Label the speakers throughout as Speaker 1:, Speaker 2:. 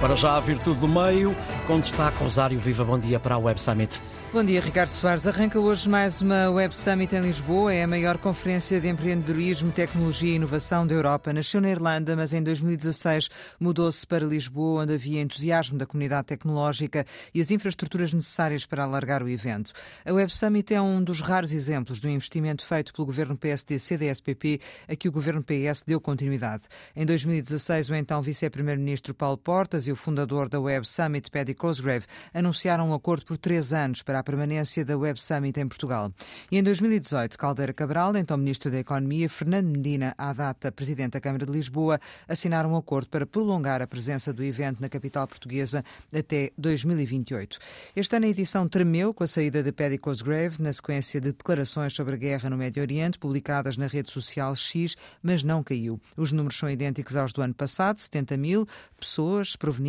Speaker 1: Para já a virtude do meio, com destaque Rosário Viva, bom dia para a Web Summit.
Speaker 2: Bom dia, Ricardo Soares. Arranca hoje mais uma Web Summit em Lisboa. É a maior conferência de empreendedorismo, tecnologia e inovação da Europa. Nasceu na Irlanda, mas em 2016 mudou-se para Lisboa, onde havia entusiasmo da comunidade tecnológica e as infraestruturas necessárias para alargar o evento. A Web Summit é um dos raros exemplos do investimento feito pelo governo PSD-CDS-PP a que o governo PS deu continuidade. Em 2016, o então vice-primeiro-ministro Paulo Portas e o fundador da Web Summit, Paddy Cosgrave, anunciaram um acordo por três anos para a permanência da Web Summit em Portugal. E em 2018, Caldeira Cabral, então Ministro da Economia, Fernando Medina, à data Presidente da Câmara de Lisboa, assinaram um acordo para prolongar a presença do evento na capital portuguesa até 2028. Este ano a edição tremeu com a saída de Paddy Cosgrave, na sequência de declarações sobre a guerra no Médio Oriente, publicadas na rede social X, mas não caiu. Os números são idênticos aos do ano passado, 70 mil pessoas provenientes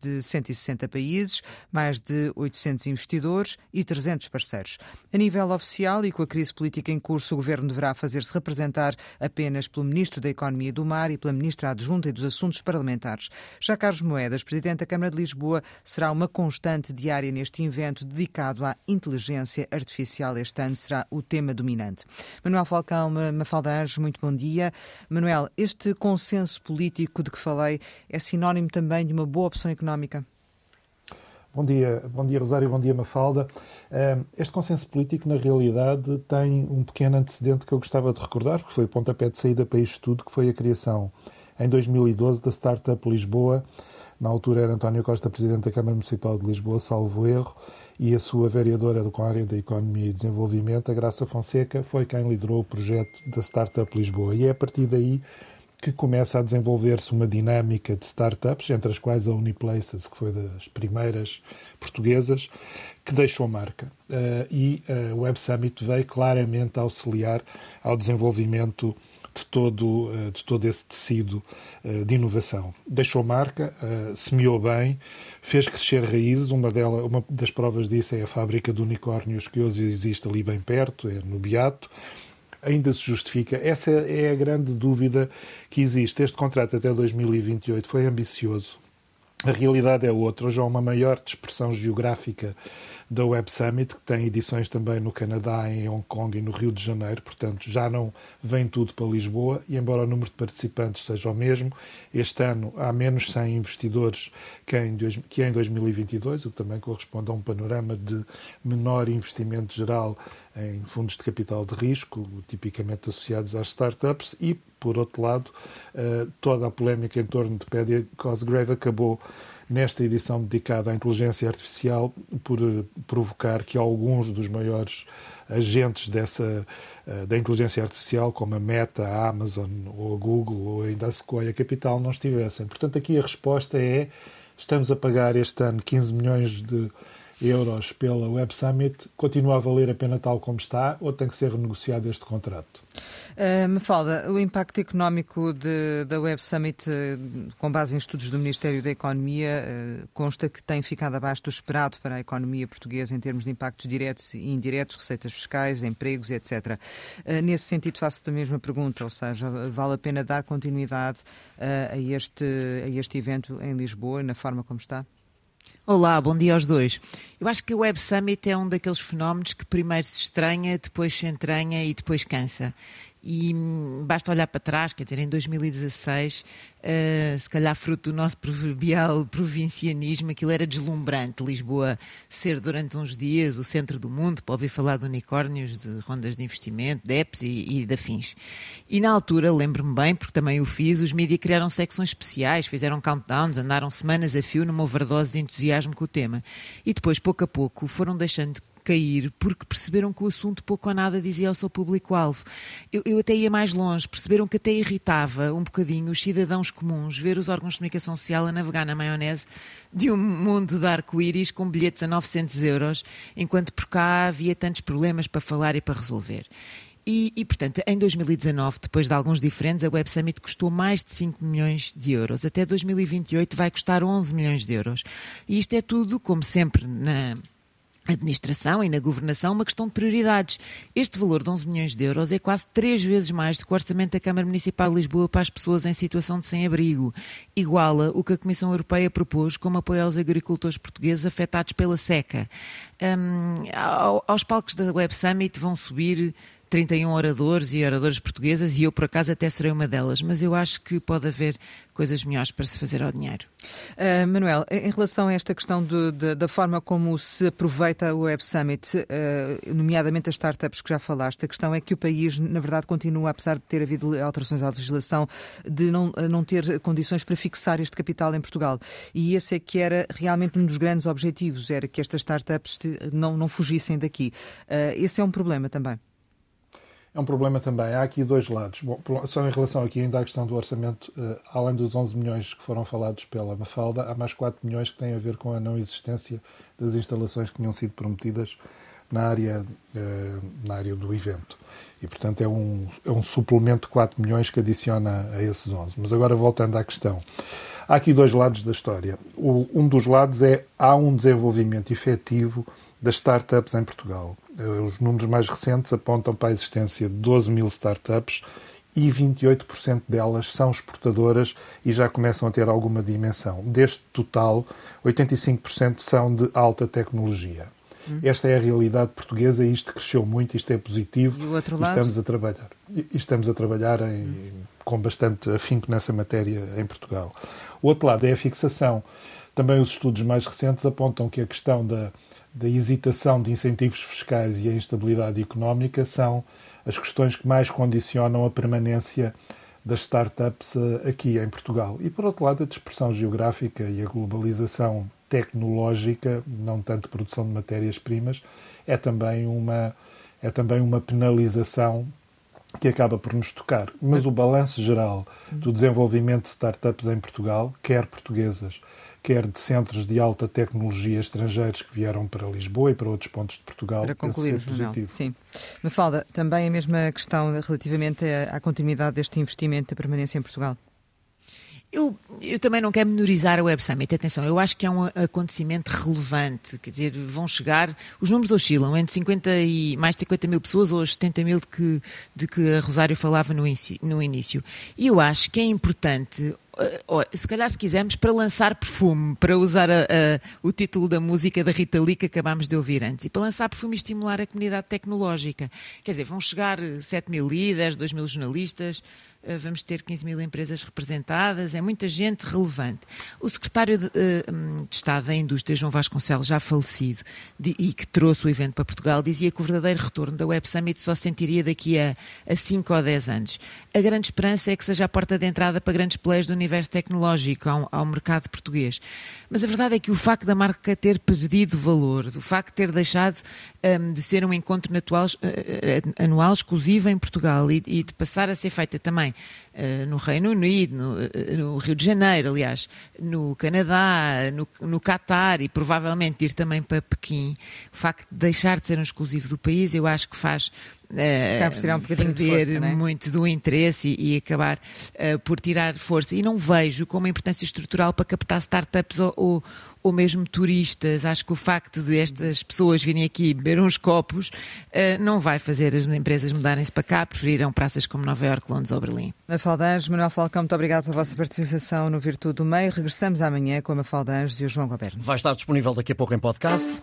Speaker 2: de 160 países, mais de 800 investidores e 300 parceiros. A nível oficial e com a crise política em curso, o governo deverá fazer-se representar apenas pelo Ministro da Economia do Mar e pela Ministra Adjunta e dos Assuntos Parlamentares. Já Carlos Moedas, Presidente da Câmara de Lisboa, será uma constante diária neste evento dedicado à inteligência artificial. Este ano será o tema dominante. Manuel Falcão, Mafalda Anjos, muito bom dia. Manuel, este consenso político de que falei é sinónimo também de uma boa opção económica?
Speaker 3: Bom dia, bom dia Rosário, bom dia Mafalda. Este consenso político, na realidade, tem um pequeno antecedente que eu gostava de recordar, que foi o pontapé de saída para isto tudo, que foi a criação, em 2012, da Startup Lisboa. Na altura era António Costa, Presidente da Câmara Municipal de Lisboa, salvo erro, e a sua vereadora a área da Economia e Desenvolvimento, a Graça Fonseca, foi quem liderou o projeto da Startup Lisboa. E é a partir daí que começa a desenvolver-se uma dinâmica de startups, entre as quais a Uniplaces, que foi das primeiras portuguesas, que deixou marca. Uh, e uh, o Web Summit veio claramente auxiliar ao desenvolvimento de todo, uh, de todo esse tecido de inovação. Deixou marca, semeou bem, fez crescer raízes. Uma, delas, uma das provas disso é a fábrica de unicórnios que hoje existe ali bem perto, é no Beato ainda se justifica? Essa é a grande dúvida que existe. Este contrato até 2028 foi ambicioso. A realidade é outra. Hoje há uma maior dispersão geográfica da Web Summit, que tem edições também no Canadá, em Hong Kong e no Rio de Janeiro, portanto já não vem tudo para Lisboa, e embora o número de participantes seja o mesmo, este ano há menos 100 investidores que em, que em 2022, o que também corresponde a um panorama de menor investimento geral em fundos de capital de risco, tipicamente associados às startups, e, por outro lado, eh, toda a polémica em torno de Paddy Cosgrave acabou nesta edição dedicada à inteligência artificial por eh, provocar que alguns dos maiores agentes dessa eh, da inteligência artificial, como a Meta, a Amazon ou a Google ou ainda a Sequoia Capital, não estivessem. Portanto, aqui a resposta é estamos a pagar este ano 15 milhões de euros pela Web Summit, continua a valer a pena tal como está ou tem que ser renegociado este contrato?
Speaker 2: Uh, me fala, o impacto económico de, da Web Summit, uh, com base em estudos do Ministério da Economia, uh, consta que tem ficado abaixo do esperado para a economia portuguesa em termos de impactos diretos e indiretos, receitas fiscais, empregos, etc. Uh, nesse sentido, faço-te a mesma pergunta, ou seja, vale a pena dar continuidade a, este, a este evento em Lisboa, na forma como está?
Speaker 4: Olá, bom dia aos dois. Eu acho que o Web Summit é um daqueles fenómenos que primeiro se estranha, depois se entranha e depois cansa. E hum, basta olhar para trás, quer dizer, em 2016, uh, eh, se calhar fruto do nosso proverbial provincianismo, aquilo era deslumbrante. Lisboa ser durante uns dias o centro do mundo, para ouvir falar de unicórnios, de rondas de investimento, de apps e, e de afins. E na altura, lembro-me bem, porque também o fiz, os mídias criaram secções especiais, fizeram countdowns, andaram semanas a fio numa overdose de entusiasmo com o tema. E depois, pouco a pouco, foram deixando cair porque perceberam que o assunto pouco ou nada dizia ao seu público-alvo. Eu, eu, até ia mais longe, perceberam que até irritava um bocadinho os cidadãos comuns ver os órgãos de comunicação social a navegar na maionese de um mundo de arco-íris com bilhetes a 900 euros, enquanto por cá havia tantos problemas para falar e para resolver. E, e, portanto, em 2019, depois de alguns diferentes, a Web Summit custou mais de 5 milhões de euros. Até 2028 vai custar 11 milhões de euros. E isto é tudo, como sempre, na, administração e na governação uma questão de prioridades. Este valor de 11 milhões de euros é quase três vezes mais do que o orçamento da Câmara Municipal de Lisboa para as pessoas em situação de sem-abrigo. Iguala o que a Comissão Europeia propôs como apoio aos agricultores portugueses afetados pela seca. Um, aos palcos da Web Summit vão subir 31 oradores e oradoras portuguesas e eu, por acaso, até serei uma delas, mas eu acho que pode haver coisas melhores para se fazer ao dinheiro.
Speaker 2: Uh, Manuel, em relação a esta questão de, de, da forma como se aproveita o Web Summit, uh, nomeadamente as startups que já falaste, a questão é que o país, na verdade, continua, apesar de ter havido alterações à legislação, de não, não ter condições para fixar este capital em Portugal. E esse é que era realmente um dos grandes objetivos, era que estas startups não, não fugissem daqui. Uh, esse é um problema também
Speaker 3: é um problema também. Há aqui dois lados. Bom, só em relação aqui ainda à questão do orçamento, uh, além dos 11 milhões que foram falados pela Mafalda, há mais 4 milhões que têm a ver com a não existência das instalações que tinham sido prometidas na área, uh, na área do evento. E, portanto, é um, é um suplemento de 4 milhões que adiciona a esses 11. Mas agora, voltando à questão. Há aqui dois lados da história. O, um dos lados é há um desenvolvimento efetivo das startups em Portugal. Eh, os números mais recentes apontam para a existência de 12 mil startups e 28% delas são exportadoras e já começam a ter alguma dimensão. Deste total, 85% são de alta tecnologia. Hum. Esta é a realidade portuguesa e isto cresceu muito, isto é positivo.
Speaker 2: E o outro
Speaker 3: lado? estamos a trabalhar. E estamos a trabalhar em, hum. com bastante afinco nessa matéria em Portugal. O outro lado é a fixação. Também os estudos mais recentes apontam que a questão da, da hesitação de incentivos fiscais e a instabilidade económica são as questões que mais condicionam a permanência das startups eh, aqui em Portugal. E, por outro lado, a dispersão geográfica e a globalização tecnológica, não tanto produção de matérias-primas, é também uma é também uma penalização que acaba por nos tocar. Mas o balanço geral do desenvolvimento de startups em Portugal, quer portuguesas, quer de centros de alta tecnologia estrangeiros que vieram para Lisboa e para outros pontos de Portugal.
Speaker 2: Para concluir, positivo. Sim. Mafalda, também a mesma questão relativamente à continuidade deste investimento de permanência em Portugal.
Speaker 4: Eu, eu, também não quero menorizar a Web Summit. Atenção, eu acho que é um acontecimento relevante. Quer dizer, vão chegar. Os números oscilam entre 50 e mais de 50 mil pessoas ou os 70 mil de que, de que a Rosário falava no, no início. E eu acho que é importante se calhar se quisermos, para lançar perfume, para usar a, a, o título da música da Rita Lee que acabámos de ouvir antes, e para lançar perfume e estimular a comunidade tecnológica. Quer dizer, vão chegar 7 mil líderes, 2 mil jornalistas, vamos ter 15 mil empresas representadas, é muita gente relevante. O secretário de, eh, de Estado da Indústria, João Vasconcelos, já falecido, de, e que trouxe o evento para Portugal, dizia que o verdadeiro retorno da Web Summit só sentiria daqui a, 5 ou 10 anos. A grande esperança é que seja a porta de entrada para grandes players do universo tecnológico ao, ao mercado português. Mas a verdade é que o facto da marca ter perdido valor, o facto de ter deixado um, de ser um encontro uh, anual exclusivo em Portugal e, e, de passar a ser feita também uh, no Reino Unido, no, uh, no, Rio de Janeiro, aliás, no Canadá, no, no Catar e provavelmente ir também para Pequim, o facto de deixar de ser um exclusivo do país, eu acho que faz uh,
Speaker 2: um perder
Speaker 4: força,
Speaker 2: é?
Speaker 4: muito do interesse e, e acabar uh, por tirar força. E não vejo como importância estrutural para captar startups ou, ou, ou, mesmo turistas. Acho que o facto de estas pessoas virem aqui beber uns copos uh, não vai fazer as empresas mudarem-se para cá, preferiram praças como Nova Iorque, Londres ou Berlim.
Speaker 2: Mafalda Anjos, Manuel Falcão, muito obrigado pela vossa participação no Virtude do Meio. Regressamos amanhã com a Mafalda Anjos e o João Goberno.
Speaker 1: Vai estar disponível daqui a pouco em podcast.